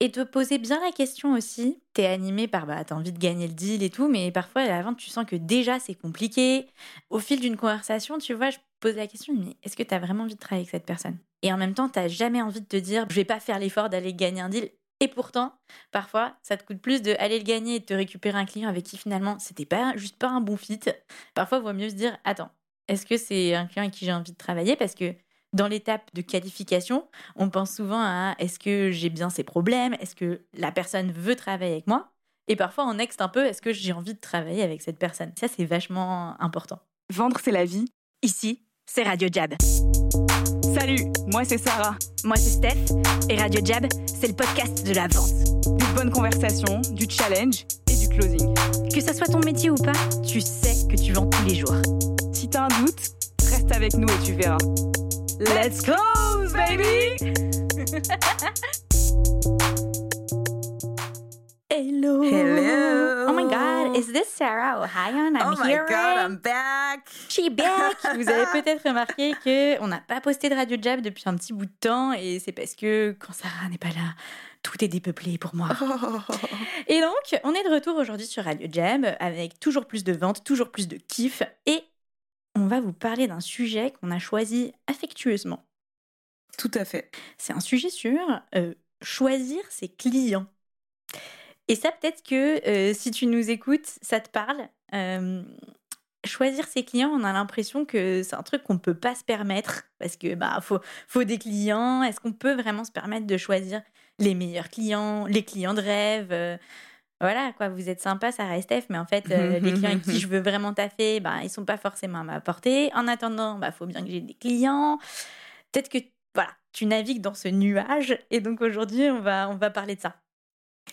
Et te poser bien la question aussi. T'es animé par, bah, t'as envie de gagner le deal et tout, mais parfois à la vente, tu sens que déjà c'est compliqué. Au fil d'une conversation, tu vois, je pose la question, mais est-ce que t'as vraiment envie de travailler avec cette personne? Et en même temps, t'as jamais envie de te dire, je vais pas faire l'effort d'aller gagner un deal. Et pourtant, parfois, ça te coûte plus de aller le gagner et de te récupérer un client avec qui finalement c'était pas juste pas un bon fit. Parfois, il vaut mieux se dire, attends, est-ce que c'est un client avec qui j'ai envie de travailler? Parce que dans l'étape de qualification, on pense souvent à est-ce que j'ai bien ces problèmes? Est-ce que la personne veut travailler avec moi? Et parfois, on next un peu est-ce que j'ai envie de travailler avec cette personne? Ça, c'est vachement important. Vendre, c'est la vie. Ici, c'est Radio Jab. Salut, moi c'est Sarah. Moi, c'est Steph. Et Radio Jab, c'est le podcast de la vente. Des bonnes conversations, du challenge et du closing. Que ça soit ton métier ou pas, tu sais que tu vends tous les jours. Si t'as un doute, reste avec nous et tu verras. Let's close, baby! Hello. Hello. Oh my God, is this Sarah O'Hayan? I'm oh my here. god, I'm back. She back. Vous avez peut-être remarqué que on n'a pas posté de Radio Jab depuis un petit bout de temps et c'est parce que quand Sarah n'est pas là, tout est dépeuplé pour moi. Et donc, on est de retour aujourd'hui sur Radio Jab avec toujours plus de ventes, toujours plus de kiff et on va vous parler d'un sujet qu'on a choisi affectueusement. Tout à fait. C'est un sujet sur euh, choisir ses clients. Et ça, peut-être que euh, si tu nous écoutes, ça te parle. Euh, choisir ses clients, on a l'impression que c'est un truc qu'on ne peut pas se permettre parce que bah faut, faut des clients. Est-ce qu'on peut vraiment se permettre de choisir les meilleurs clients, les clients de rêve Voilà, quoi, vous êtes sympa, Sarah et Steph, mais en fait, euh, les clients avec qui je veux vraiment taffer, bah, ils sont pas forcément à ma portée. En attendant, bah, faut bien que j'ai des clients. Peut-être que voilà, tu navigues dans ce nuage et donc aujourd'hui, on va, on va parler de ça.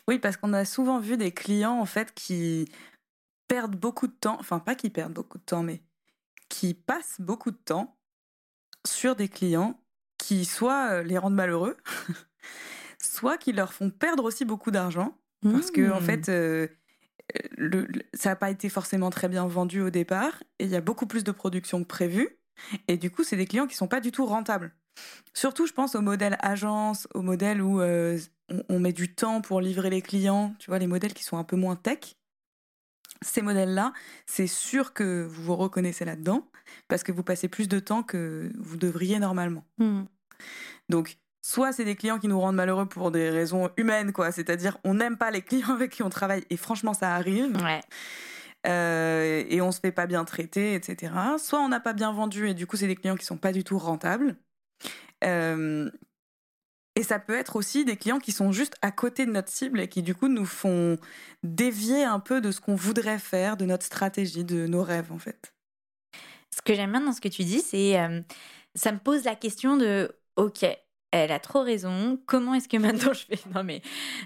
Oui, parce qu'on a souvent vu des clients en fait qui perdent beaucoup de temps, enfin pas qui perdent beaucoup de temps, mais qui passent beaucoup de temps sur des clients qui soit euh, les rendent malheureux, soit qui leur font perdre aussi beaucoup d'argent, parce que en Mmh. fait, euh, le- le- ça n'a pas été forcément très bien vendu au départ, et il y a beaucoup plus de production que prévu, et du coup, c'est des clients qui sont pas du tout rentables. Surtout, je pense au modèle agence, au modèle où euh, on, on met du temps pour livrer les clients, tu vois, les modèles qui sont un peu moins tech. Ces modèles-là, c'est sûr que vous vous reconnaissez là-dedans, parce que vous passez plus de temps que vous devriez normalement. Hmm. Donc, soit c'est des clients qui nous rendent malheureux pour des raisons humaines, quoi, c'est-à-dire on n'aime pas les clients avec qui on travaille, et franchement, ça arrive. Ouais. Euh, et on se fait pas bien traiter, etc. Soit on n'a pas bien vendu et du coup c'est des clients qui sont pas du tout rentables. Euh, et ça peut être aussi des clients qui sont juste à côté de notre cible et qui du coup nous font dévier un peu de ce qu'on voudrait faire, de notre stratégie, de nos rêves en fait. Ce que j'aime bien dans ce que tu dis, c'est euh, ça me pose la question de ok, elle a trop raison. Comment est-ce que maintenant je fais? Non mais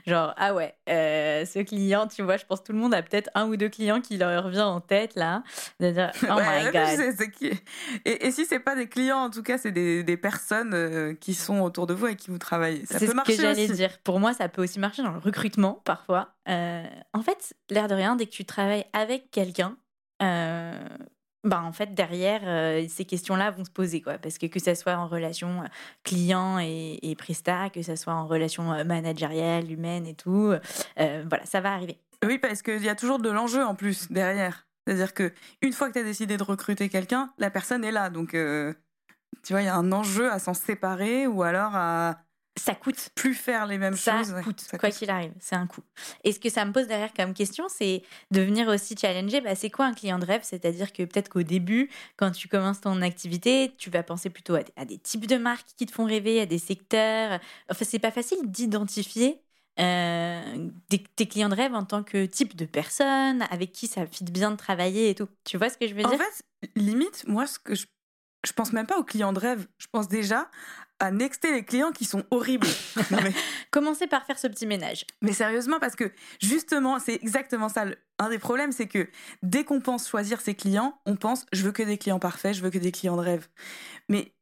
genre ah ouais, euh, ce client, tu vois, je pense que tout le monde a peut-être un ou deux clients qui leur revient en tête là, de dire oh Ouais, my Et, et si c'est pas des clients, en tout cas, c'est des, des personnes euh, qui sont autour de vous et qui vous travaillent. Ça C'est peut ce marcher que j'allais aussi. dire. Pour moi, ça peut aussi marcher dans le recrutement parfois. Euh, en fait, l'air de rien, dès que tu travailles avec quelqu'un, euh, bah en fait derrière euh, ces questions-là vont se poser quoi, parce que que ça soit en relation client et, et que ça soit en relation managériale, humaine et tout, voilà, ça va arriver. Oui, parce qu'il y a toujours de l'enjeu en plus derrière. C'est-à-dire que une fois que tu as décidé de recruter quelqu'un, la personne est là. Donc, tu vois, il y a un enjeu à s'en séparer ou alors à Ça coûte. plus faire les mêmes ça choses. Ouais, coûte, ça quoi coûte. qu'il arrive, c'est un coût. Et ce que ça me pose derrière comme question, c'est de venir aussi challenger, bah, c'est quoi un client de rêve? C'est-à-dire que peut-être qu'au début, quand tu commences ton activité, tu vas penser plutôt à des, à des types de marques qui te font rêver, à des secteurs. Enfin, c'est pas facile d'identifier euh, des- tes clients de rêve en tant que type de personne, avec qui ça fit bien de travailler et tout. Tu vois ce que je veux En dire? fait, limite, moi, ce que je, je pense même pas aux clients de rêve. Je pense déjà à nexter les clients qui sont horribles. Non, mais, Commencer par faire ce petit ménage. mais sérieusement, parce que justement, c'est exactement ça. Un des problèmes, c'est que dès qu'on pense choisir ses clients, on pense je veux que des clients parfaits, je veux que des clients de rêve. Mais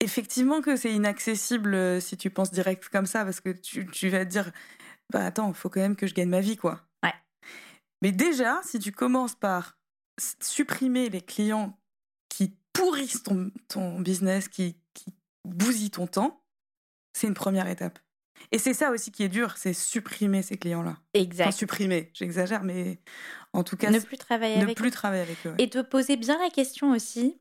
effectivement que c'est inaccessible euh, si tu penses direct comme ça, parce que tu, tu vas te dire bah attends, il faut quand même que je gagne ma vie, quoi. Ouais. Mais déjà, si tu commences par supprimer les clients pourrissent ton, ton business, qui, qui bousillent ton temps, c'est une première étape. Et c'est ça aussi qui est dur, c'est supprimer ces clients-là. Exact. Enfin, supprimer, j'exagère, mais en tout cas, ne plus travailler ne avec plus eux. travailler avec eux. ouais. Et te poser bien la question aussi,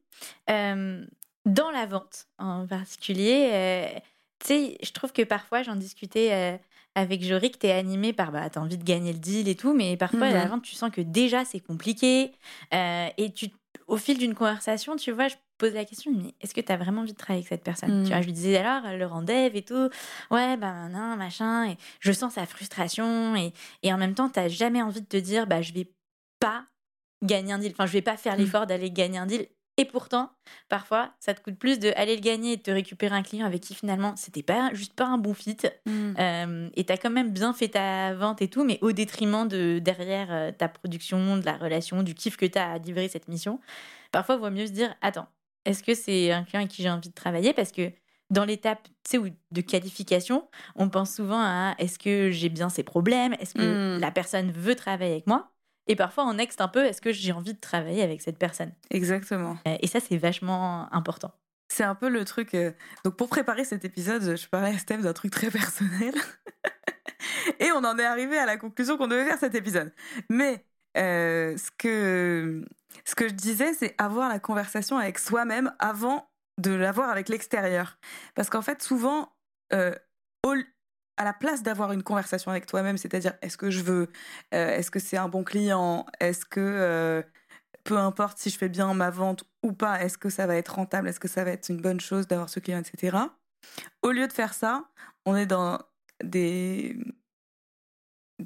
euh, dans la vente en particulier, euh, tu sais, je trouve que parfois, j'en discutais euh, avec Jory, que tu es animé par, bah, tu as envie de gagner le deal et tout, mais parfois, à la vente, tu sens que déjà, c'est compliqué. euh, et tu, au fil d'une conversation, tu vois, je pose la question, mais est-ce que tu as vraiment envie de travailler avec cette personne? Tu vois, je lui disais alors, le rendez-vous et tout, ouais, ben non, machin, et je sens sa frustration, et, et en même temps, tu jamais envie de te dire, bah, je vais pas gagner un deal. Enfin, je vais pas faire Mm. l'effort d'aller gagner un deal. Et pourtant, parfois, ça te coûte plus de aller le gagner et de te récupérer un client avec qui finalement c'était pas juste pas un bon fit. Mm. Euh, et t'as quand même bien fait ta vente et tout, mais au détriment de derrière euh, ta production, de la relation, du kiff que t'as à livrer cette mission. Parfois, il vaut mieux se dire attends, est-ce que c'est un client avec qui j'ai envie de travailler? Parce que dans l'étape de qualification, on pense souvent à est-ce que j'ai bien ces problèmes? Est-ce que Mm. la personne veut travailler avec moi? Et parfois, on next un peu est-ce que j'ai envie de travailler avec cette personne? Exactement. Euh, Et ça, c'est vachement important. C'est un peu le truc. euh, Donc, pour préparer cet épisode, je parlais à Steph d'un truc très personnel. Et on en est arrivé à la conclusion qu'on devait faire cet épisode. Mais euh, ce, que, ce que je disais, c'est avoir la conversation avec soi-même avant de l'avoir avec l'extérieur. Parce qu'en fait, souvent, euh, à la place d'avoir une conversation avec toi-même, c'est-à-dire est-ce que je veux, euh, est-ce que c'est un bon client, est-ce que euh, peu importe si je fais bien ma vente ou pas, est-ce que ça va être rentable, est-ce que ça va être une bonne chose d'avoir ce client, etc. Au lieu de faire ça, on est dans des,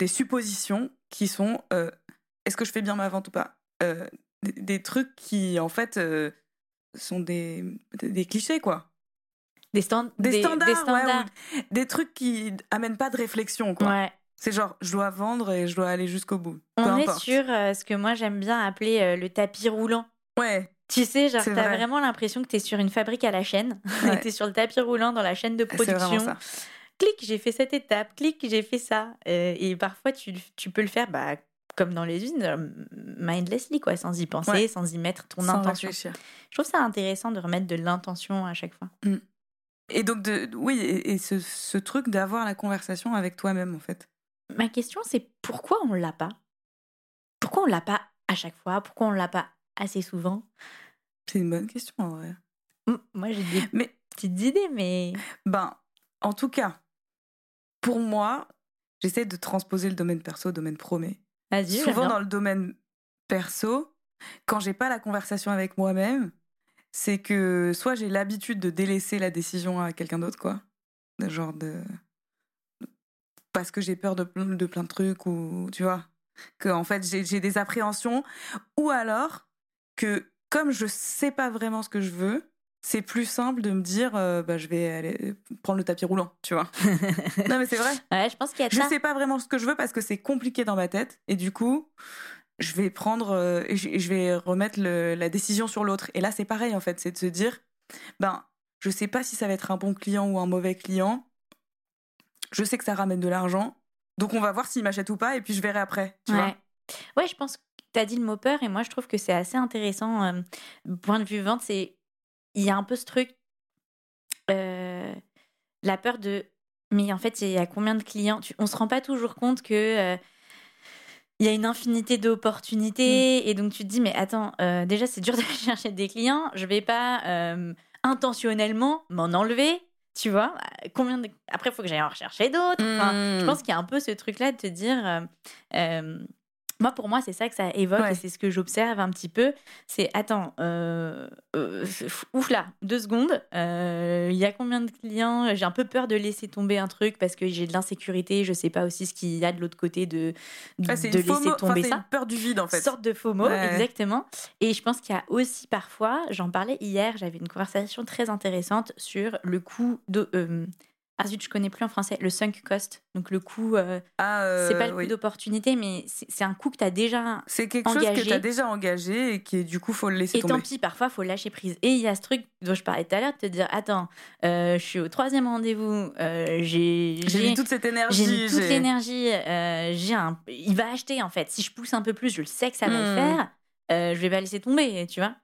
suppositions qui sont euh, est-ce que je fais bien ma vente ou pas des, des trucs qui, en fait, sont des, des clichés, quoi. Des, stand- Des, standards, standards. des trucs qui amènent pas de réflexion, quoi. Ouais. C'est genre, je dois vendre et je dois aller jusqu'au bout. Peu On est importe. sur euh, ce que moi j'aime bien appeler euh, le tapis roulant. Ouais, Tu sais, genre, t'as vrai. vraiment l'impression que t'es sur une fabrique à la chaîne. Ouais. t'es sur le tapis roulant dans la chaîne de vraiment production. ça. Clic, j'ai fait cette étape. Clic, j'ai fait ça. Euh, et parfois, tu, tu peux le faire bah, comme dans les usines, euh, mindlessly, quoi, sans y penser, Ouais. sans y mettre ton Sans intention. réfléchir. Je trouve ça intéressant de remettre de l'intention à chaque fois. Et donc, de, oui, et, et ce, ce truc d'avoir la conversation avec toi-même, en fait. Ma question, c'est pourquoi on l'a pas? Pourquoi on l'a pas à chaque fois? Pourquoi on l'a pas assez souvent? C'est une bonne question, en vrai. Moi, j'ai des Mais, petites idées, mais ben, en tout cas, pour moi, j'essaie de transposer le domaine perso au domaine pro, mais souvent dans le domaine perso, quand j'ai pas la conversation avec moi-même, c'est que soit j'ai l'habitude de délaisser la décision à quelqu'un d'autre, quoi. De Genre de. Parce que j'ai peur de, plein- de plein de trucs, ou tu vois. Que en fait j'ai des appréhensions. Ou alors que comme je sais pas vraiment ce que je veux, c'est plus simple de me dire euh, bah, je vais aller prendre le tapis roulant, tu vois. non mais c'est vrai. Ouais, je pense qu'il y a Je ça. sais pas vraiment ce que je veux parce que c'est compliqué dans ma tête et du coup, je vais prendre euh, et je vais remettre la décision sur l'autre. Et là, c'est pareil en fait, c'est de se dire, ben, je sais pas si ça va être un bon client ou un mauvais client. Je sais que ça ramène de l'argent, donc on va voir s'il m'achète ou pas et puis je verrai après. Tu vois ouais. ouais, je pense que tu as dit le mot peur et moi je trouve que c'est assez intéressant. euh, point de vue vente, c'est il y a un peu ce truc, euh, la peur de. Mais en fait, il y a combien de clients? Tu, On se rend pas toujours compte que. Il y a une infinité d'opportunités et donc tu te dis mais attends euh, déjà c'est dur de chercher des clients je vais pas euh, intentionnellement m'en enlever tu vois combien de... après il faut que j'aille en rechercher d'autres Enfin, je Mmh. pense qu'il y a un peu ce truc-là de te dire. euh, moi, pour moi, c'est ça que ça évoque Ouais. et c'est ce que j'observe un petit peu. C'est attends, euh, euh, ouf là, deux secondes. euh, Il y a combien de clients? J'ai un peu peur de laisser tomber un truc parce que j'ai de l'insécurité. Je sais pas aussi ce qu'il y a de l'autre côté de, de, Ah, de FOMO, laisser tomber ça une peur du vide en fait. sorte de FOMO, Ouais. exactement. Et je pense qu'il y a aussi parfois, j'en parlais hier, j'avais une conversation très intéressante sur le coût de. Ah zut, je connais plus en français, le sunk cost. Donc le coût, euh, Ah, euh, c'est pas le oui. coût d'opportunité, mais c'est un coût que tu as déjà. C'est quelque chose que engagé. tu as déjà engagé et qui du coup faut le laisser Et tomber. tant pis, parfois, faut lâcher prise. Et il y a ce truc dont je parlais tout à l'heure, de te dire Attends, euh, je suis au troisième rendez-vous, euh, j'ai. J'ai mis toute cette énergie. J'ai toute l'énergie. euh, j'ai un... Il va acheter en fait. Si je pousse un peu plus, je le sais que ça va le Hmm. faire. Euh, je vais pas laisser tomber, tu vois.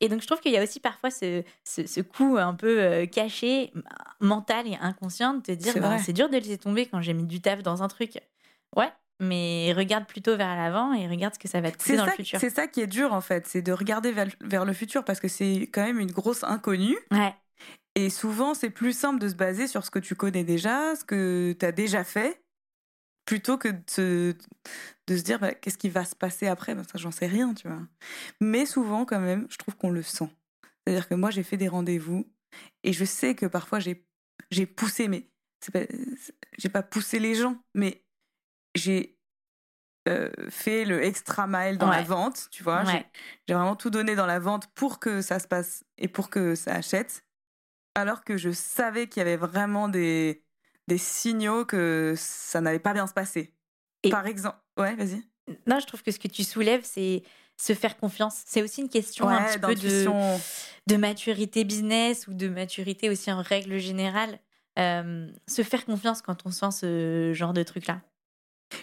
Et donc, je trouve qu'il y a aussi parfois ce, ce, ce coup un peu euh, caché, mental et inconscient de te dire C'est bah, c'est dur de laisser tomber quand j'ai mis du taf dans un truc. Ouais, mais regarde plutôt vers l'avant et regarde ce que ça va te coûter C'est dans ça, le futur. c'est ça qui est dur en fait, c'est de regarder vers, vers le futur parce que c'est quand même une grosse inconnue. Ouais, Et souvent, c'est plus simple de se baser sur ce que tu connais déjà, ce que tu as déjà fait, plutôt que de se, de se dire bah, qu'est-ce qui va se passer après? Ben, ça, j'en sais rien, tu vois. Mais souvent, quand même, je trouve qu'on le sent. C'est-à-dire que moi, j'ai fait des rendez-vous et je sais que parfois, j'ai, j'ai poussé, mais j'ai pas poussé les gens, mais j'ai euh, fait le extra mile dans la vente, tu vois. Ouais. j'ai vraiment tout donné dans la vente pour que ça se passe et pour que ça achète. Alors que je savais qu'il y avait vraiment des, des signaux que ça n'allait pas bien se passer. Et- Par exemple. Ouais, vas-y. Non, je trouve que ce que tu soulèves, c'est se faire confiance. C'est aussi une question un petit peu de, de maturité business ou de maturité aussi en règle générale. Euh, se faire confiance quand on sent ce genre de truc-là.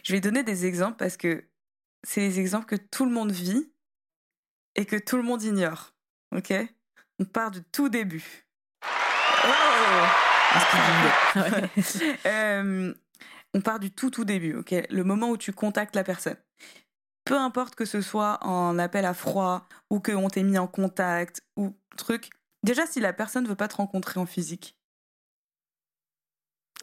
Je vais donner des exemples parce que c'est les exemples que tout le monde vit et que tout le monde ignore. Ok? On part du tout début. Oh Ouais. Euh, on part du tout tout début, ok? Le moment où tu contactes la personne. Peu importe que ce soit en appel à froid ou qu'on t'ait mis en contact ou truc. Déjà, si la personne ne veut pas te rencontrer en physique,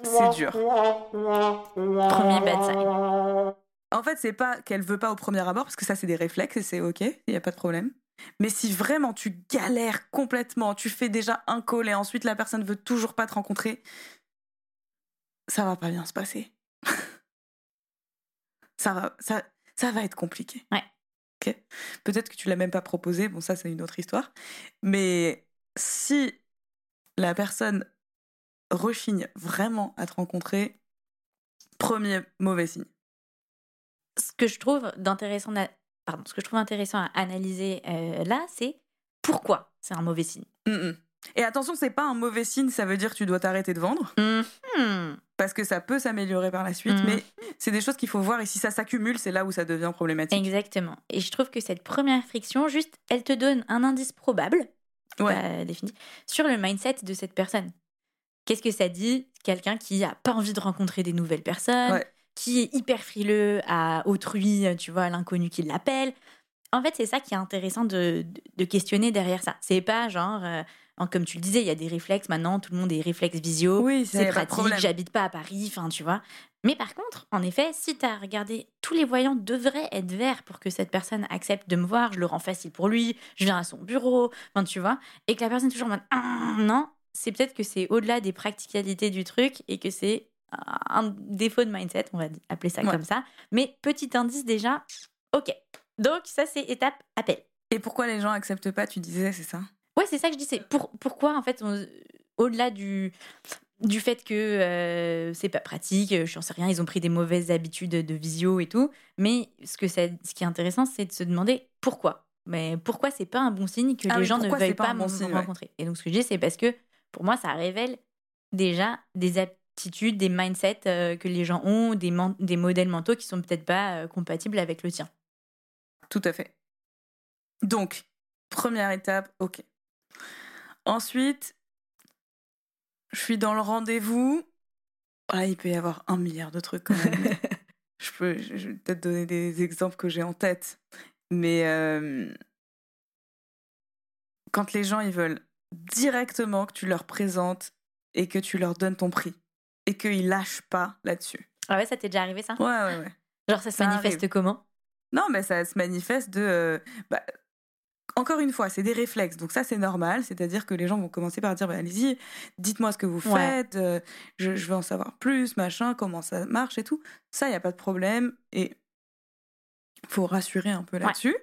c'est dur. Premier bad sign. En fait, c'est pas qu'elle veut pas au premier abord, parce que ça, c'est des réflexes et c'est ok, il n'y a pas de problème. Mais si vraiment tu galères complètement, tu fais déjà un call et ensuite la personne veut toujours pas te rencontrer, ça va pas bien se passer. ça, va, ça, ça va être compliqué. Ouais. Ok. Peut-être que tu l'as même pas proposé, bon, ça, c'est une autre histoire. Mais si la personne rechigne vraiment à te rencontrer, premier mauvais signe. Ce que je trouve d'intéressant, pardon, ce que je trouve intéressant à analyser euh, là, c'est pourquoi c'est un mauvais signe. Mm, mm. Et attention, c'est pas un mauvais signe, ça veut dire que tu dois t'arrêter de vendre, Mhm. parce que ça peut s'améliorer par la suite, Mhm. mais c'est des choses qu'il faut voir, et si ça s'accumule, c'est là où ça devient problématique. Exactement. Et je trouve que cette première friction, juste, elle te donne un indice probable, Ouais. défini, sur le mindset de cette personne. Qu'est-ce que ça dit? Quelqu'un qui a pas envie de rencontrer des nouvelles personnes, Ouais. Qui est hyper frileux à autrui, tu vois, à l'inconnu qui l'appelle. En fait, c'est ça qui est intéressant de, de- de questionner derrière ça. C'est pas genre, euh, comme tu le disais, il y a des réflexes maintenant, tout le monde est réflexe visio. Oui, c'est pratique, j'habite pas à Paris, enfin, tu vois. Mais par contre, en effet, si tu as regardé, tous les voyants devraient être verts pour que cette personne accepte de me voir, je le rends facile pour lui, je viens à son bureau, enfin, tu vois, et que la personne est toujours en mode Ah, non, c'est peut-être que c'est au-delà des practicalités du truc et que c'est un défaut de mindset, on va appeler ça Ouais. comme ça. Mais petit indice déjà, ok. Donc, ça, c'est étape appel. Et pourquoi les gens acceptent pas, tu disais, c'est ça? Ouais, c'est ça que je dis. C'est pour, pourquoi, en fait, au-delà du, du fait que euh, c'est pas pratique, euh, je n'en sais rien, ils ont pris des mauvaises habitudes de visio et tout. Mais ce, que ça, ce qui est intéressant, c'est de se demander pourquoi. Mais pourquoi c'est pas un bon signe que Ah les gens ne veuillent pas pas, bon me ouais. rencontrer? Et donc, ce que je dis, c'est parce que pour moi, ça révèle déjà des aptitudes, des mindsets euh, que les gens ont, des, modèles mentaux qui sont peut-être pas euh, compatibles avec le tien. Tout à fait. Donc, première étape, ok. Ensuite, je suis dans le rendez-vous. Ah, il peut y avoir un milliard de trucs quand même. je peux, je je vais peut-être donner des exemples que j'ai en tête. Mais euh, quand les gens, ils veulent directement que tu leur présentes et que tu leur donnes ton prix et qu'ils lâchent pas là-dessus. Ah ouais, ça t'est déjà arrivé ça? Ouais, ouais, ouais. Genre, ça se Ça manifeste arrive. comment? Non, mais ça se manifeste de. euh, bah, encore une fois, c'est des réflexes, donc ça c'est normal. C'est-à-dire que les gens vont commencer par dire bah, allez-y, dites-moi ce que vous Ouais. faites, euh, je, je veux en savoir plus, machin, comment ça marche et tout. Ça, il n'y a pas de problème. Et faut rassurer un peu là-dessus.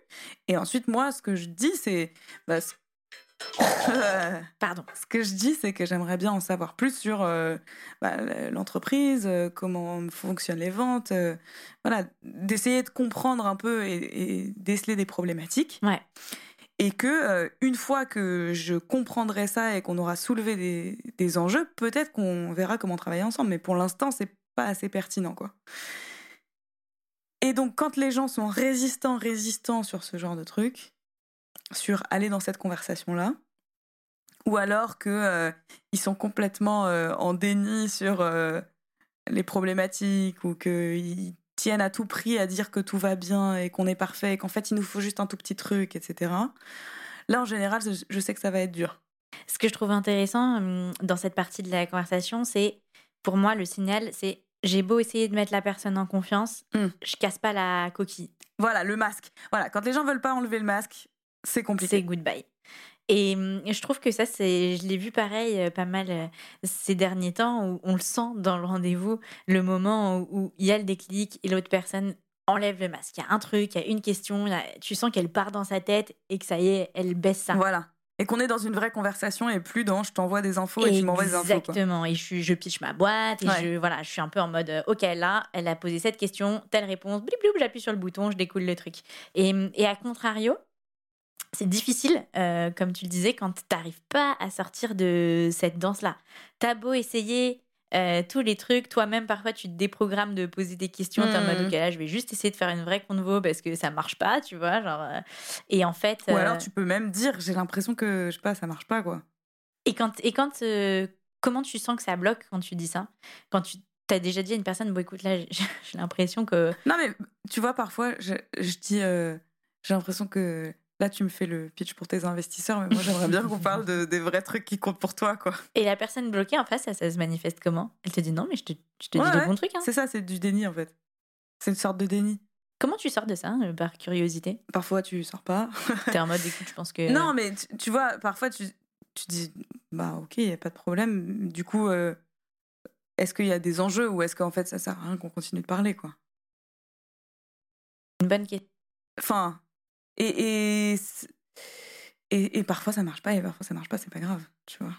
Et ensuite, moi, ce que je dis, c'est. bah, Pardon. ce que je dis, c'est que j'aimerais bien en savoir plus sur euh, bah, l'entreprise, euh, comment fonctionnent les ventes, euh, voilà, d'essayer de comprendre un peu et, et déceler des problématiques. Ouais. Et que une fois que je comprendrai ça et qu'on aura soulevé des, des enjeux, peut-être qu'on verra comment travailler ensemble. Mais pour l'instant, c'est pas assez pertinent, quoi. Et donc, quand les gens sont résistants, résistants sur ce genre de truc, sur aller dans cette conversation-là, ou alors que euh, ils sont complètement euh, en déni sur euh, les problématiques ou qu'ils tiennent à tout prix à dire que tout va bien et qu'on est parfait et qu'en fait il nous faut juste un tout petit truc, etc. Là, en général, je sais que ça va être dur. Ce que je trouve intéressant hum, dans cette partie de la conversation, c'est pour moi le signal, c'est j'ai beau essayer de mettre la personne en confiance, Hmm. je casse pas la coquille. Voilà, le masque. Voilà, quand les gens veulent pas enlever le masque, c'est compliqué. C'est goodbye. Et hum, je trouve que ça, c'est, je l'ai vu pareil euh, pas mal euh, ces derniers temps où on le sent dans le rendez-vous, le moment où il y a le déclic et l'autre personne enlève le masque. Il y a un truc, il y a une question, a- tu sens qu'elle part dans sa tête et que ça y est, elle baisse ça. Voilà. Et qu'on est dans une vraie conversation et plus dans je t'envoie des infos et tu m'envoies des infos. Exactement. Et je, je pitch ma boîte et Ouais. je, voilà, je suis un peu en mode, euh, ok, là, elle a posé cette question, telle réponse, blip, blip, j'appuie sur le bouton, je découle le truc. Et, et à contrario, c'est difficile, euh, comme tu le disais, quand tu n'arrives pas à sortir de cette danse-là. T'as beau essayer euh, tous les trucs, toi-même, parfois, tu te déprogrammes de poser des questions, t'es en mode, Mhm. ok, là, je vais juste essayer de faire une vraie convo parce que ça marche pas, tu vois, genre... euh, et en fait... Ou alors tu peux même dire j'ai l'impression que je sais pas ça marche pas quoi. et quand, et quand comment tu sens que ça bloque quand tu dis ça? Quand tu as déjà dit à une personne, bon écoute, là, j'ai l'impression que. Non mais tu vois parfois je, je dis j'ai l'impression que là tu me fais le pitch pour tes investisseurs mais moi j'aimerais bien qu'on parle de, des vrais trucs qui comptent pour toi quoi. Et la personne bloquée en face, ça, ça se manifeste comment? Elle te dit non, mais je te, je te Ouais, dis le ouais. bon truc. hein. C'est ça c'est du déni en fait. C'est une sorte de déni. Comment tu sors de ça, euh, par curiosité? Parfois tu sors pas. T'es en mode, écoute, je pense que. Non mais tu, tu vois parfois tu, tu dis bah ok y a pas de problème du coup euh, est-ce qu'il y a des enjeux ou est-ce qu'en fait ça sert à rien qu'on continue de parler quoi? Une bonne question. Enfin, et, et, c'est- et, et parfois ça marche pas, et parfois ça marche pas, c'est pas grave, tu vois.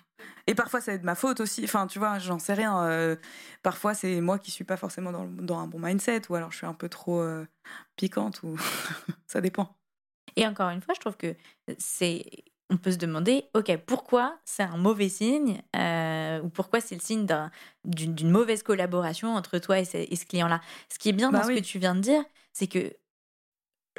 Et parfois ça va être ma faute aussi, enfin, tu vois, j'en sais rien. euh, parfois c'est moi qui suis pas forcément dans, dans un bon mindset, ou alors je suis un peu trop euh, piquante, ou ça dépend. Et encore une fois, je trouve que c'est. On peut se demander, ok, pourquoi c'est un mauvais signe euh, ou pourquoi c'est le signe d'un- d'une mauvaise collaboration entre toi et ce, client-là. Ce qui est bien Bah dans oui. ce que tu viens de dire, c'est que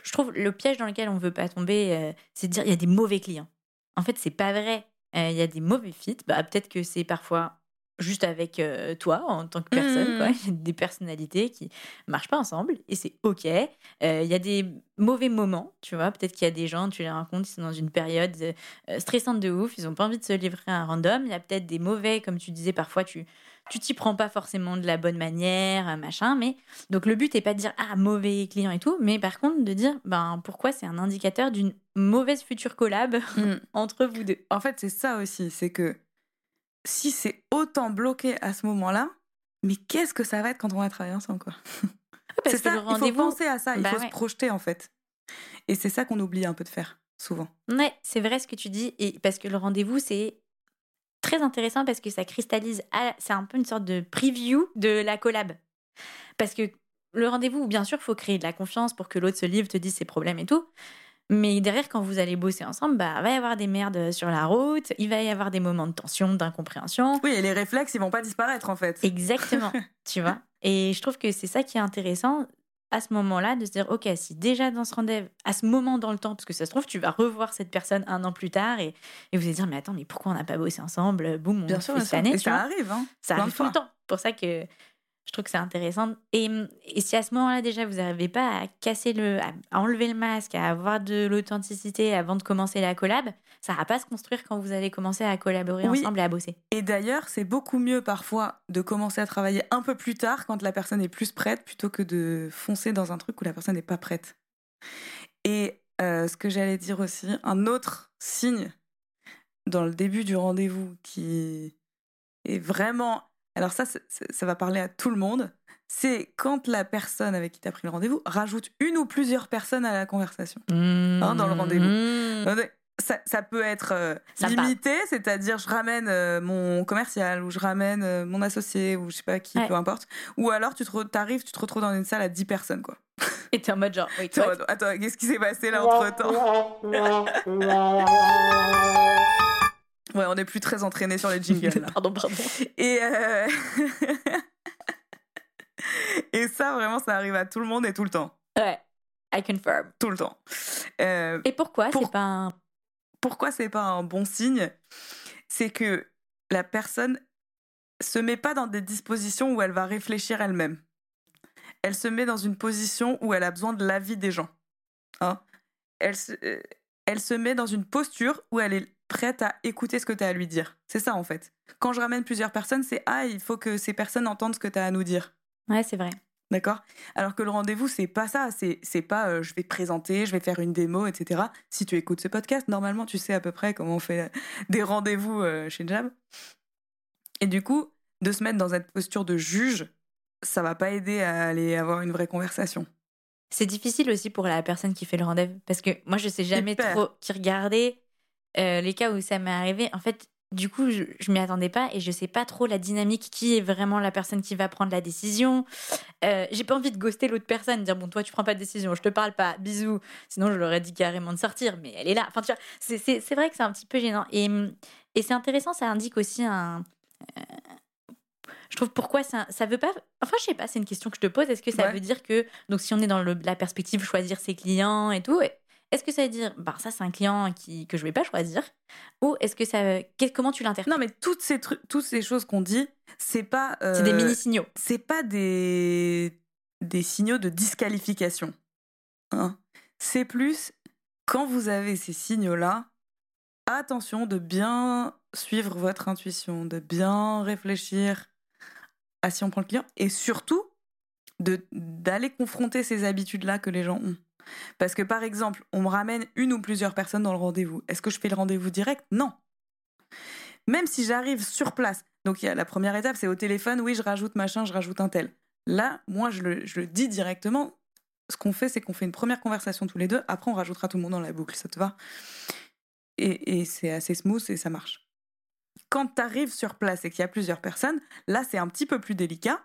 je trouve le piège dans lequel on veut pas tomber, euh, c'est de dire il y a des mauvais clients. En fait, c'est pas vrai. Euh, Il y a des mauvais fits. Bah, peut-être que c'est parfois juste avec euh, toi en tant que personne. Quoi. Il y a des personnalités qui marchent pas ensemble et c'est ok. Euh, Il y a des mauvais moments, tu vois. Peut-être qu'il y a des gens, tu les rencontres, ils sont dans une période euh, stressante de ouf, ils ont pas envie de se livrer à un random. Il y a peut-être des mauvais, comme tu disais, parfois tu tu t'y prends pas forcément de la bonne manière, euh, machin. Mais donc le but est pas de dire ah mauvais client et tout, mais par contre de dire ben pourquoi c'est un indicateur d'une mauvaise future collab entre vous deux. En fait, c'est ça aussi, c'est que si c'est autant bloqué à ce moment-là, mais qu'est-ce que ça va être quand on va travailler ensemble, quoi? Parce C'est que ça, le il faut penser à ça, il Bah faut ouais. se projeter, en fait. Et c'est ça qu'on oublie un peu de faire, souvent. Ouais, c'est vrai ce que tu dis. Et parce que le rendez-vous, c'est très intéressant parce que ça cristallise. C'est un peu une sorte de preview de la collab. Parce que le rendez-vous, bien sûr, il faut créer de la confiance pour que l'autre se livre, te dise ses problèmes et tout. Mais derrière, quand vous allez bosser ensemble, bah, il va y avoir des merdes sur la route, il va y avoir des moments de tension, d'incompréhension. Oui, et les réflexes, ils vont pas disparaître, en fait. Exactement, tu vois. Et je trouve que c'est ça qui est intéressant à ce moment-là, de se dire, ok, si déjà dans ce rendez-vous, à ce moment dans le temps, parce que ça se trouve, tu vas revoir cette personne un an plus tard et, et vous allez dire, mais attends, mais pourquoi on n'a pas bossé ensemble? Boum, on Bien fait sûr, bien cette sûr. année, Et ça vois? arrive, hein. Ça arrive tout le temps. pour ça que je trouve que c'est intéressant. Et, et si à ce moment-là, déjà, vous n'arrivez pas à casser le. à, enlever le masque, à avoir de l'authenticité avant de commencer la collab, ça va pas se construire quand vous allez commencer à collaborer Oui. ensemble et à bosser. Et d'ailleurs, c'est beaucoup mieux parfois de commencer à travailler un peu plus tard quand la personne est plus prête plutôt que de foncer dans un truc où la personne n'est pas prête. Et euh, ce que j'allais dire aussi, un autre signe dans le début du rendez-vous qui est vraiment... Alors ça, ça va parler à tout le monde. C'est quand la personne avec qui tu as pris le rendez-vous rajoute une ou plusieurs personnes à la conversation. Hein, dans le rendez-vous. Mmh. Ça, ça peut être euh, limité, c'est-à-dire je ramène euh, mon commercial ou je ramène euh, mon associé ou je sais pas qui, Ouais. peu importe. Ou alors tu t'arrives, tu te retrouves dans une salle à 10 personnes quoi. Et t'es en mode genre, wait, Attends, qu'est-ce qui s'est passé là entre temps? Ouais, on n'est plus très entraîné sur les jingles. Pardon, pardon. Et, euh, Et ça, vraiment, ça arrive à tout le monde et tout le temps. Ouais, I confirm. Tout le temps. Euh, Et pourquoi Pour- c'est pas un... pourquoi c'est pas un bon signe C'est que la personne se met pas dans des dispositions où elle va réfléchir elle-même. Elle se met dans une position où elle a besoin de l'avis des gens. Hein elle, se, euh, elle se met dans une posture où elle est prête à écouter ce que tu as à lui dire. C'est ça en fait. Quand je ramène plusieurs personnes, c'est ah, il faut que ces personnes entendent ce que tu as à nous dire. Ouais, c'est vrai. D'accord? Alors que le rendez-vous, c'est pas ça. C'est, c'est pas euh, je vais te présenter, je vais faire une démo, etc. Si tu écoutes ce podcast, normalement, tu sais à peu près comment on fait des rendez-vous euh, chez Jab. Et du coup, de se mettre dans cette posture de juge, ça va pas aider à aller avoir une vraie conversation. C'est difficile aussi pour la personne qui fait le rendez-vous parce que moi je sais jamais trop qui regarder euh, les cas où ça m'est arrivé. En fait, du coup, je, je m'y attendais pas et je sais pas trop la dynamique qui est vraiment la personne qui va prendre la décision. Euh, J'ai pas envie de ghoster l'autre personne, dire bon toi tu prends pas de décision, je te parle pas, bisous. Sinon je leur ai dit carrément de sortir, mais elle est là. Enfin tu vois, c'est- c'est c'est vrai que c'est un petit peu gênant et et c'est intéressant, ça indique aussi un euh, je trouve pourquoi ça, ça veut pas. Enfin, je sais pas, c'est une question que je te pose. Est-ce que ça Ouais. veut dire que, donc si on est dans le- la perspective choisir ses clients et tout, est-ce que ça veut dire, bah ça c'est un client qui, que je vais pas choisir Ou est-ce que ça. qu'est- comment tu l'interprètes? Non, mais toutes ces, trucs, toutes ces choses qu'on dit, c'est pas. C'est des euh, mini-signaux. c'est pas des, des signaux de disqualification. hein. C'est plus quand vous avez ces signaux-là, attention de bien suivre votre intuition, de bien réfléchir à si on prend le client et surtout d'aller confronter ces habitudes-là que les gens ont. Parce que par exemple, on me ramène une ou plusieurs personnes dans le rendez-vous. Est-ce que je fais le rendez-vous direct? Non. Même si j'arrive sur place, donc y a la première étape, c'est au téléphone, oui, je rajoute machin, je rajoute un tel. Là, moi, je le, je le dis directement. Ce qu'on fait, c'est qu'on fait une première conversation tous les deux. Après, on rajoutera tout le monde dans la boucle. Ça te va? Et, et c'est assez smooth et ça marche. Quand tu arrives sur place et qu'il y a plusieurs personnes, là, c'est un petit peu plus délicat.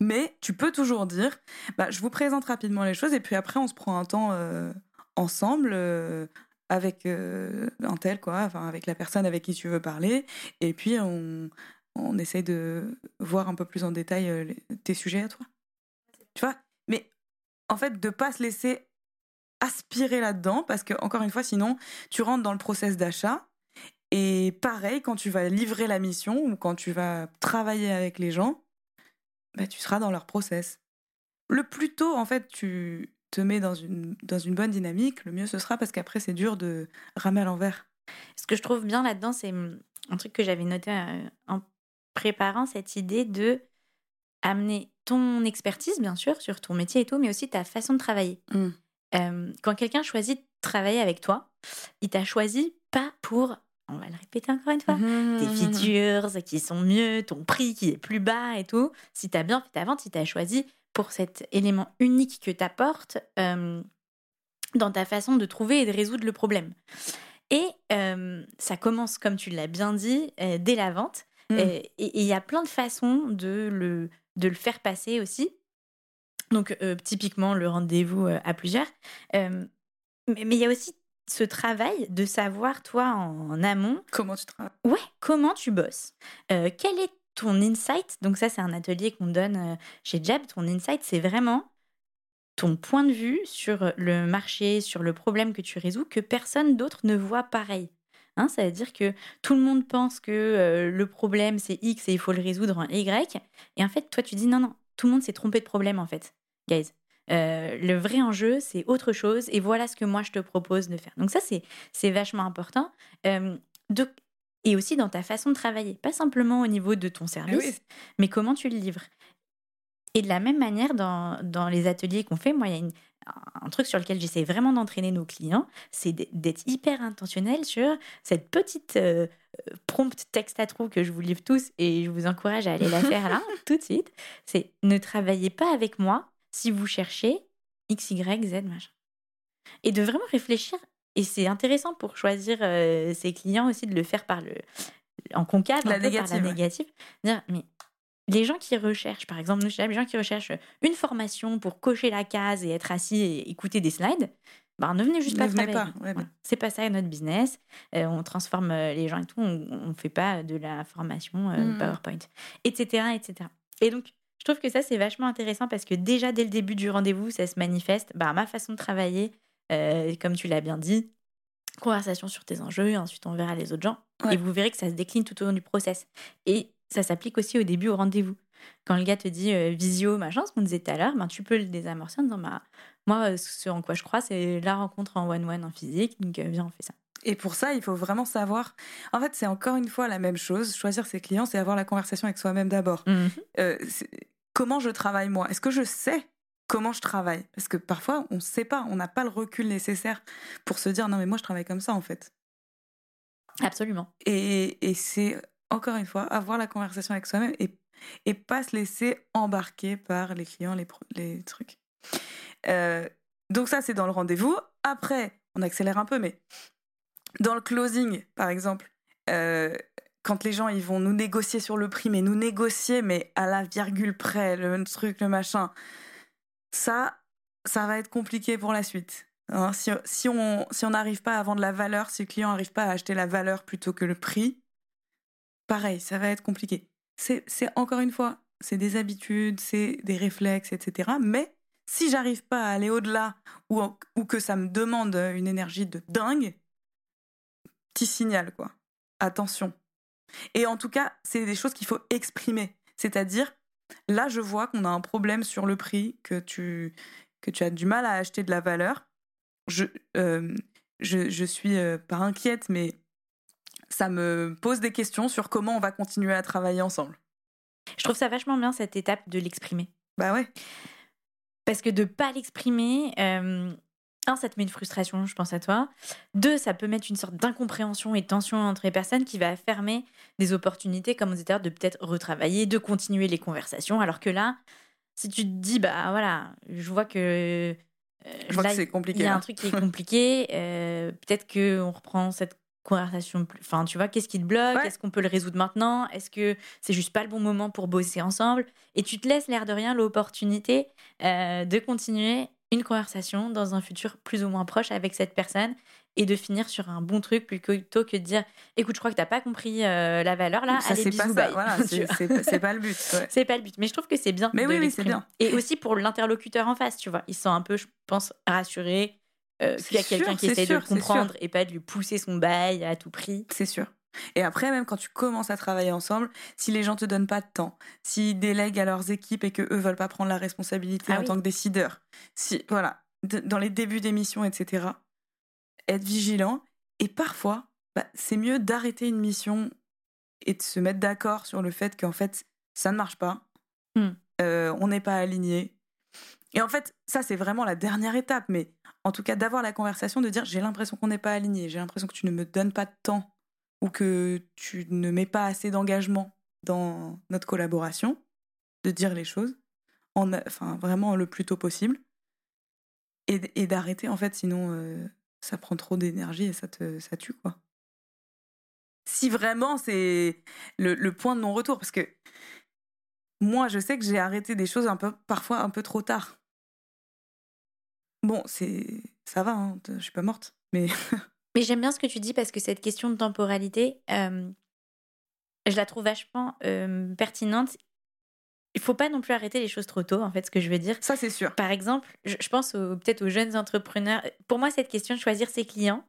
Mais tu peux toujours dire, bah, je vous présente rapidement les choses et puis après, on se prend un temps euh, ensemble euh, avec euh, un tel, quoi, enfin, avec la personne avec qui tu veux parler. Et puis, on, on essaye de voir un peu plus en détail tes sujets à toi. Tu vois? Mais en fait, de pas se laisser aspirer là-dedans, parce que, encore une fois, sinon, tu rentres dans le process d'achat. Et pareil, quand tu vas livrer la mission ou quand tu vas travailler avec les gens, bah, tu seras dans leur process. Le plus tôt, en fait, tu te mets dans une, dans une bonne dynamique, le mieux ce sera parce qu'après, c'est dur de ramer à l'envers. Ce que je trouve bien là-dedans, c'est hum, un truc que j'avais noté euh, en préparant cette idée de amener ton expertise, bien sûr, sur ton métier et tout, mais aussi ta façon de travailler. Mm. Euh, quand quelqu'un choisit de travailler avec toi, il t'a choisi pas pour, on va le répéter encore une fois, tes features qui sont mieux, ton prix qui est plus bas et tout. Si tu as bien fait ta vente, si tu as choisi pour cet élément unique que tu apportes dans ta façon de trouver et de résoudre le problème. Et euh, ça commence, comme tu l'as bien dit, euh, dès la vente. Mm. Euh, et il y a plein de façons de le, de le faire passer aussi. Donc, euh, typiquement, le rendez-vous euh, à plusieurs. Euh, mais il y a aussi ce travail de savoir, toi, en, en amont, Comment tu travailles? Ouais, comment tu bosses? Euh, Quel est ton insight? Donc ça, c'est un atelier qu'on donne euh, chez Jab. Ton insight, c'est vraiment ton point de vue sur le marché, sur le problème que tu résous, que personne d'autre ne voit pareil. Hein, ça veut dire que tout le monde pense que euh, le problème, c'est X et il faut le résoudre en Y. Et en fait, toi, tu dis non, non, tout le monde s'est trompé de problème, en fait, guys. Euh, le vrai enjeu, c'est autre chose, et voilà ce que moi je te propose de faire. Donc ça, c'est c'est vachement important. Euh, de- et aussi dans ta façon de travailler, pas simplement au niveau de ton service, oui. mais comment tu le livres. Et de la même manière, dans, dans les ateliers qu'on fait, moi, il y a une- un truc sur lequel j'essaie vraiment d'entraîner nos clients, c'est d'être hyper intentionnel sur cette petite euh, euh, prompt texte à trous que je vous livre tous et je vous encourage à aller la faire là, tout de suite. C'est ne travaillez pas avec moi si vous cherchez X, Y, Z, machin. Et de vraiment réfléchir. Et c'est intéressant pour choisir euh, ses clients aussi de le faire par le, en concave, La un peu par négative, la ouais. négative. Dire, mais les gens qui recherchent, par exemple, nous, les gens qui recherchent une formation pour cocher la case et être assis et écouter des slides, ben, ne venez juste Ne pas venez travailler. nous. ouais, Voilà. C'est pas ça notre business. Euh, on transforme euh, les gens et tout. On, on fait pas de la formation euh, Mm. PowerPoint, etc., etc. Et donc, Je trouve que ça, c'est vachement intéressant parce que déjà, dès le début du rendez-vous, ça se manifeste. Bah, ma façon de travailler, euh, comme tu l'as bien dit, conversation sur tes enjeux, ensuite on verra les autres gens. Ouais. Et vous verrez que ça se décline tout au long du process. Et ça s'applique aussi au début au rendez-vous. Quand le gars te dit euh, visio, machin, ce qu'on disait tout à l'heure, ben, tu peux le désamorcer en disant bah, Moi, ce en quoi je crois, c'est la rencontre en one-one en physique, donc euh, viens, on fait ça. Et pour ça, il faut vraiment savoir. En fait, c'est encore une fois la même chose. Choisir ses clients, c'est avoir la conversation avec soi-même d'abord. Euh, c'est- comment je travaille moi? Est-ce que je sais comment je travaille? Parce que parfois, on ne sait pas, on n'a pas le recul nécessaire pour se dire non, mais moi, je travaille comme ça en fait. Absolument. Et, et c'est encore une fois avoir la conversation avec soi-même et, et pas se laisser embarquer par les clients, les trucs. Euh, donc ça, c'est dans le rendez-vous. Après, on accélère un peu, mais dans le closing, par exemple, euh, quand les gens ils vont nous négocier sur le prix, mais nous négocier, mais à la virgule près, le truc, le machin, ça, ça va être compliqué pour la suite. Hein, si, si on si n'arrive pas à vendre la valeur, si le client n'arrive pas à acheter la valeur plutôt que le prix, pareil, ça va être compliqué. C'est encore une fois, c'est des habitudes, c'est des réflexes, etc. Mais si j'arrive pas à aller au-delà ou, ou que ça me demande une énergie de dingue, petit signal quoi. Attention. Et en tout cas, c'est des choses qu'il faut exprimer. C'est-à-dire, là, je vois qu'on a un problème sur le prix, que tu, que tu as du mal à acheter de la valeur. Je, euh, je, je suis euh, pas inquiète, mais ça me pose des questions sur comment on va continuer à travailler ensemble. Je trouve ça vachement bien cette étape de l'exprimer. Bah ouais. Parce que de pas l'exprimer, euh, un, ça te met une frustration, je pense à toi. Deux, ça peut mettre une sorte d'incompréhension et de tension entre les personnes qui va fermer des opportunités, comme on disait de peut-être retravailler, de continuer les conversations. Alors que là, si tu te dis, bah voilà, je vois que. euh, Je vois là, que c'est Il compliqué. y a un là. truc qui est compliqué. euh, peut-être qu'on reprend cette conversation. plus- Enfin, tu vois, qu'est-ce qui te bloque? Ouais. Est-ce qu'on peut le résoudre maintenant? Est-ce que c'est juste pas le bon moment pour bosser ensemble? Et tu te laisses l'air de rien l'opportunité euh, de continuer une conversation dans un futur plus ou moins proche avec cette personne et de finir sur un bon truc plutôt que de dire écoute je crois que t'as pas compris euh, la valeur là ça, allez c'est pas ça. Voilà, c'est le but. ouais. C'est pas le but, mais je trouve que c'est bien. Mais de oui, oui, c'est bien. Et aussi pour l'interlocuteur en face, tu vois. Ils sont un peu, je pense, rassurés euh, qu'il y a quelqu'un qui essaie de sûr, comprendre et pas de lui pousser son bail à tout prix. C'est sûr. Et après, même quand tu commences à travailler ensemble, si les gens te donnent pas de temps, s'ils délèguent à leurs équipes et que eux veulent pas prendre la responsabilité Ah en oui. tant que décideurs, si voilà, dans les débuts d'émission, etc. Être vigilant. Et parfois, bah, c'est mieux d'arrêter une mission et de se mettre d'accord sur le fait qu'en fait, ça ne marche pas. Hmm. Euh, on n'est pas aligné. Et en fait, ça, c'est vraiment la dernière étape. Mais en tout cas, d'avoir la conversation, de dire j'ai l'impression qu'on n'est pas aligné, j'ai l'impression que tu ne me donnes pas de temps que tu ne mets pas assez d'engagement dans notre collaboration, de dire les choses, en, enfin, vraiment le plus tôt possible. Et, d'arrêter, en fait, sinon euh, ça prend trop d'énergie et ça te ça tue, quoi. Si vraiment c'est le, le point de non-retour, parce que moi, je sais que j'ai arrêté des choses un peu, parfois un peu trop tard. Bon, c'est ça va, hein, je suis pas morte, mais Mais j'aime bien ce que tu dis parce que cette question de temporalité, euh, je la trouve vachement euh, pertinente. Il faut pas non plus arrêter les choses trop tôt, en fait, ce que je veux dire. ça c'est sûr. Par exemple, je, pense peut-être aux jeunes entrepreneurs. Pour moi, cette question de choisir ses clients,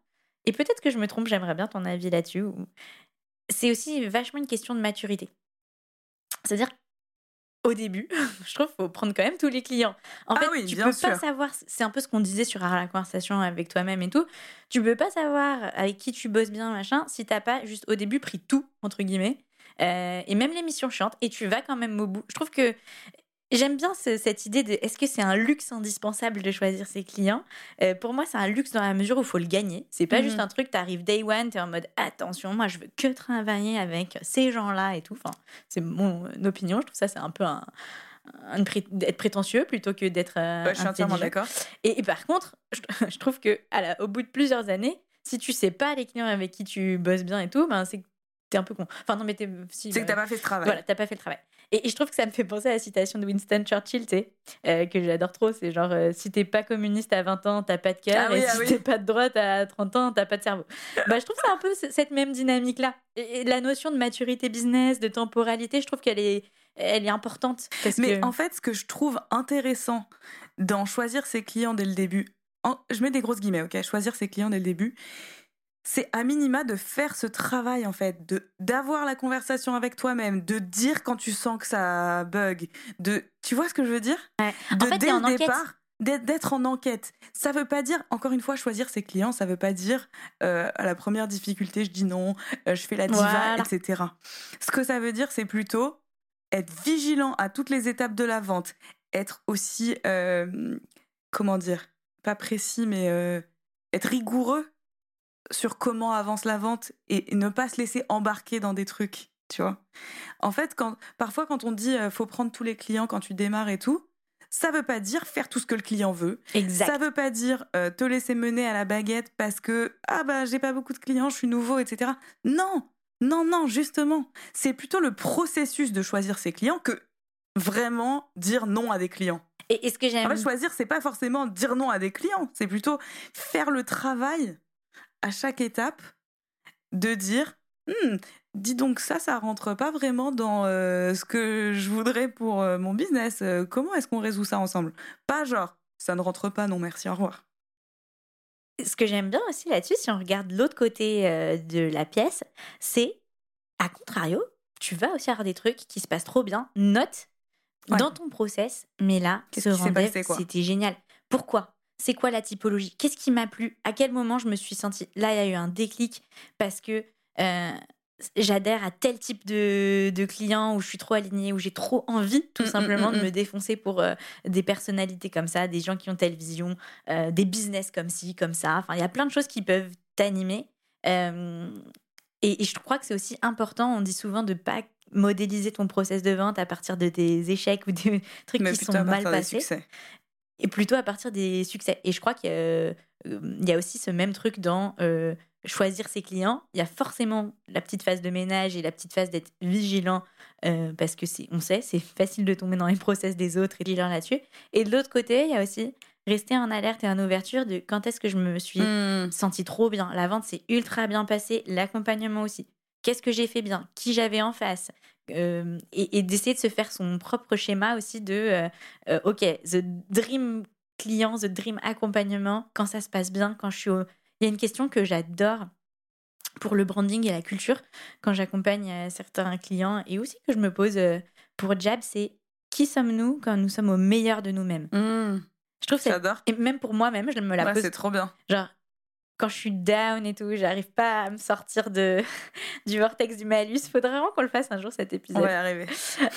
et peut-être que je me trompe, j'aimerais bien ton avis là-dessus. C'est aussi vachement une question de maturité. C'est-à-dire, au début, je trouve qu'il faut prendre quand même tous les clients. En Ah fait, oui, tu peux sûr. pas savoir, c'est un peu ce qu'on disait sur la conversation avec toi-même et tout. Tu peux pas savoir avec qui tu bosses bien, machin, si t'as pas juste au début pris tout, entre guillemets, euh, et même les missions chiantes, et tu vas quand même au bout. Je trouve que J'aime bien ce- cette idée de est-ce que c'est un luxe indispensable de choisir ses clients? Euh, Pour moi, c'est un luxe dans la mesure où il faut le gagner. C'est pas Mhm. juste un truc, t'arrives day one, t'es en mode attention, moi je veux que travailler avec ces gens-là et tout. Enfin, c'est mon opinion, je trouve ça c'est un peu un, d'être prétentieux plutôt que d'être euh, Ouais, je suis entièrement d'accord. Et, et par contre, je, je trouve que à la- au bout de plusieurs années, si tu sais pas les clients avec qui tu bosses bien et tout, ben c'est que t'es un peu con. Enfin non mais t'es si, C'est que euh, t'as pas fait ce travail. voilà, t'as pas fait le travail. Et, et je trouve que ça me fait penser à la citation de Winston Churchill, tu sais, euh, que j'adore trop. C'est genre, euh, si t'es pas communiste à 20 ans, t'as pas de cœur. Ah oui, et ah si oui. t'es pas de droite à 30 ans, t'as pas de cerveau. bah, je trouve que c'est un peu cette même dynamique-là. Et, et la notion de maturité business, de temporalité, je trouve qu'elle est, elle est importante. Parce Mais que... en fait, ce que je trouve intéressant dans choisir ses clients dès le début, en- je mets des grosses guillemets, ok, choisir ses clients dès le début, c'est à minima de faire ce travail en fait, de d'avoir la conversation avec toi-même, de dire quand tu sens que ça bug, de, tu vois ce que je veux dire? Ouais. De En fait, dès en le départ. d'être- en enquête. Ça veut pas dire, encore une fois, choisir ses clients, ça veut pas dire euh, à la première difficulté, je dis non, euh, je fais la diva, Voilà. etc. Ce que ça veut dire, c'est plutôt être vigilant à toutes les étapes de la vente, être aussi, euh, comment dire, pas précis, mais être rigoureux sur comment avance la vente et ne pas se laisser embarquer dans des trucs, tu vois. En fait, quand, parfois quand on dit euh, faut prendre tous les clients quand tu démarres et tout, ça veut pas dire faire tout ce que le client veut. Exact. Ça veut pas dire euh, te laisser mener à la baguette parce que ah bah j'ai pas beaucoup de clients, je suis nouveau, etc. Non, non, non, justement, c'est plutôt le processus de choisir ses clients que vraiment dire non à des clients. Et, et ce que j'aime En fait, choisir, c'est pas forcément dire non à des clients, c'est plutôt faire le travail à chaque étape de dire Hmm, dis donc ça, ça rentre pas vraiment dans euh, ce que je voudrais pour euh, mon business. Euh, comment est-ce qu'on résout ça ensemble? Pas genre ça ne rentre pas, non merci, au revoir. ce que j'aime bien aussi là-dessus, si on regarde l'autre côté de la pièce, c'est, à contrario, tu vas aussi avoir des trucs qui se passent trop bien. Note Ouais. dans ton process, mais là, ce s'est rendez-vous, c'était génial. Pourquoi? C'est quoi la typologie? Qu'est-ce qui m'a plu? À quel moment je me suis sentie Là, il y a eu un déclic parce que euh, j'adhère à tel type de, de client où je suis trop alignée, où j'ai trop envie, tout Mm, mm, simplement, de mm. me défoncer pour euh, des personnalités comme ça, des gens qui ont telle vision, euh, des business comme ci, comme ça. Enfin, il y a plein de choses qui peuvent t'animer. Et, et je crois que c'est aussi important, on dit souvent de pas modéliser ton process de vente à partir de tes échecs ou des trucs Mais qui sont mal passés. Et plutôt à partir des succès. Et je crois qu'il y, a, euh, il y a aussi ce même truc dans euh, choisir ses clients. Il y a forcément la petite phase de ménage et la petite phase d'être vigilant euh, parce que c'est, on sait, c'est facile de tomber dans les process des autres et vigilant là-dessus. Et de l'autre côté, il y a aussi rester en alerte et en ouverture de quand est-ce que je me suis Hmm. senti trop bien. La vente s'est ultra bien passée, l'accompagnement aussi. Qu'est-ce que j'ai fait bien? Qui j'avais en face? Euh, Et, et d'essayer de se faire son propre schéma aussi de euh, euh, OK, the dream client, the dream accompagnement, quand ça se passe bien, quand je suis au... Il y a une question que j'adore pour le branding et la culture quand j'accompagne certains clients et aussi que je me pose pour Jab, c'est qui sommes-nous quand nous sommes au meilleur de nous-mêmes? Hmm. Je trouve. J'adore. Et même pour moi-même, je me la Ouais, pose c'est trop bien. Genre, quand je suis down et tout, j'arrive pas à me sortir de, du vortex du malus. Faudrait vraiment qu'on le fasse un jour cet On épisode. va y arriver.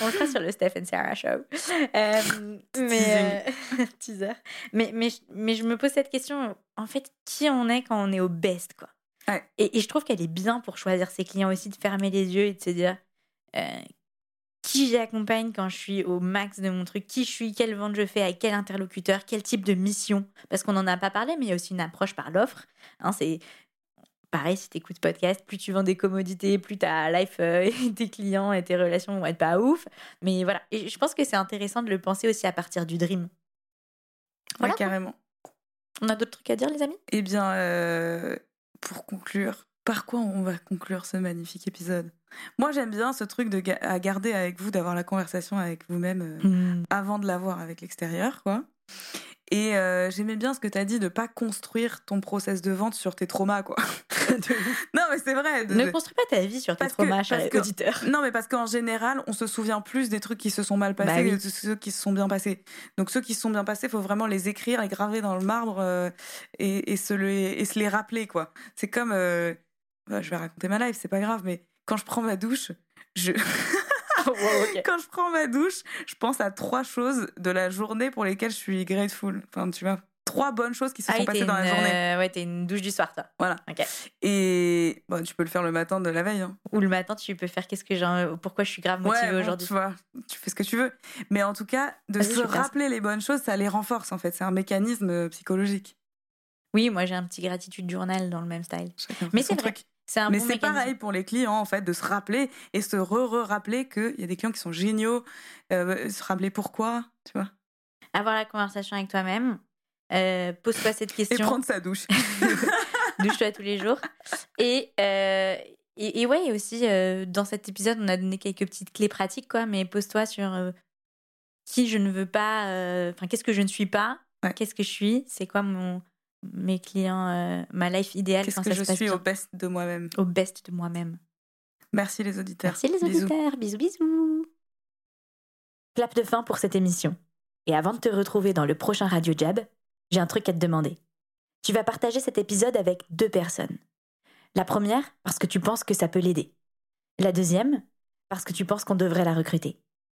On le fera sur le Steph and Sarah Show. Euh, mais, euh, teaser. Mais, mais, je- mais je me pose cette question, en fait, qui on est quand on est au best, quoi? Ouais. Et, et je trouve qu'elle est bien pour choisir ses clients aussi, de fermer les yeux et de se dire euh, qui j'accompagne quand je suis au max de mon truc, qui je suis, quelle vente je fais, avec quel interlocuteur, quel type de mission. Parce qu'on n'en a pas parlé, mais il y a aussi une approche par l'offre. Hein, c'est pareil, si tu écoutes podcast, plus tu vends des commodités, plus ta life euh, tes clients et tes relations vont être pas ouf. Mais voilà, et je pense que c'est intéressant de le penser aussi à partir du dream. Voilà. Ouais, carrément. On a d'autres trucs à dire, les amis? Eh bien, euh, pour conclure, par quoi on va conclure ce magnifique épisode Moi, j'aime bien ce truc de ga- à garder avec vous, d'avoir la conversation avec vous-même euh, Hmm. avant de l'avoir avec l'extérieur, quoi. Et euh, j'aimais bien ce que tu as dit de pas construire ton process de vente sur tes traumas, quoi. non, mais c'est vrai. de- Ne construis pas ta vie sur tes Parce traumas, cher que- auditeur. Non, mais parce qu'en général, on se souvient plus des trucs qui se sont mal passés Bah oui. que de ceux qui se sont bien passés. Donc ceux qui se sont bien passés, il faut vraiment les écrire, les graver dans le marbre euh, et, et se les, et se les rappeler, quoi. C'est comme... euh, bah, je vais raconter ma life, c'est pas grave, mais quand je prends ma douche, je... Wow, ok. quand je prends ma douche, je pense à trois choses de la journée pour lesquelles je suis grateful. Enfin, tu vois, trois bonnes choses qui se Ah sont passées dans la une, journée. euh, ouais, t'es une douche du soir, toi. Voilà. Ok. Et bon, tu peux le faire le matin de la veille. Hein. Ou le matin, tu peux faire qu'est-ce que j'ai, pourquoi je suis grave motivée bon, aujourd'hui. Tu vois, tu fais ce que tu veux. Mais en tout cas, de se rappeler les bonnes choses, ça les renforce en fait. C'est un mécanisme euh, psychologique. Oui, moi j'ai un petit gratitude journal dans le même style. Mais c'est vrai. C'est un Mais bon c'est pareil pour les clients en fait, de se rappeler et se re-re-rappeler qu'il y a des clients qui sont géniaux, euh, se rappeler pourquoi, tu vois. Avoir la conversation avec toi-même. Euh, Pose-toi cette Et question. prendre sa douche. Douche-toi tous les jours. Et, euh, Et, et ouais, aussi, euh, dans cet épisode, on a donné quelques petites clés pratiques, quoi, mais pose-toi sur qui je ne veux pas, enfin, qu'est-ce que je ne suis pas, Ouais. qu'est-ce que je suis, c'est quoi mon, mes clients, euh, ma life idéale Qu'est-ce que ça je se suis bien. au best de moi-même. au best de moi-même. Merci les auditeurs. Merci les Bisous. auditeurs, bisous bisous. Clap de fin pour cette émission. Et avant de te retrouver dans le prochain Radio Jab, j'ai un truc à te demander. Tu vas partager cet épisode avec deux personnes. La première, parce que tu penses que ça peut l'aider. La deuxième, parce que tu penses qu'on devrait la recruter.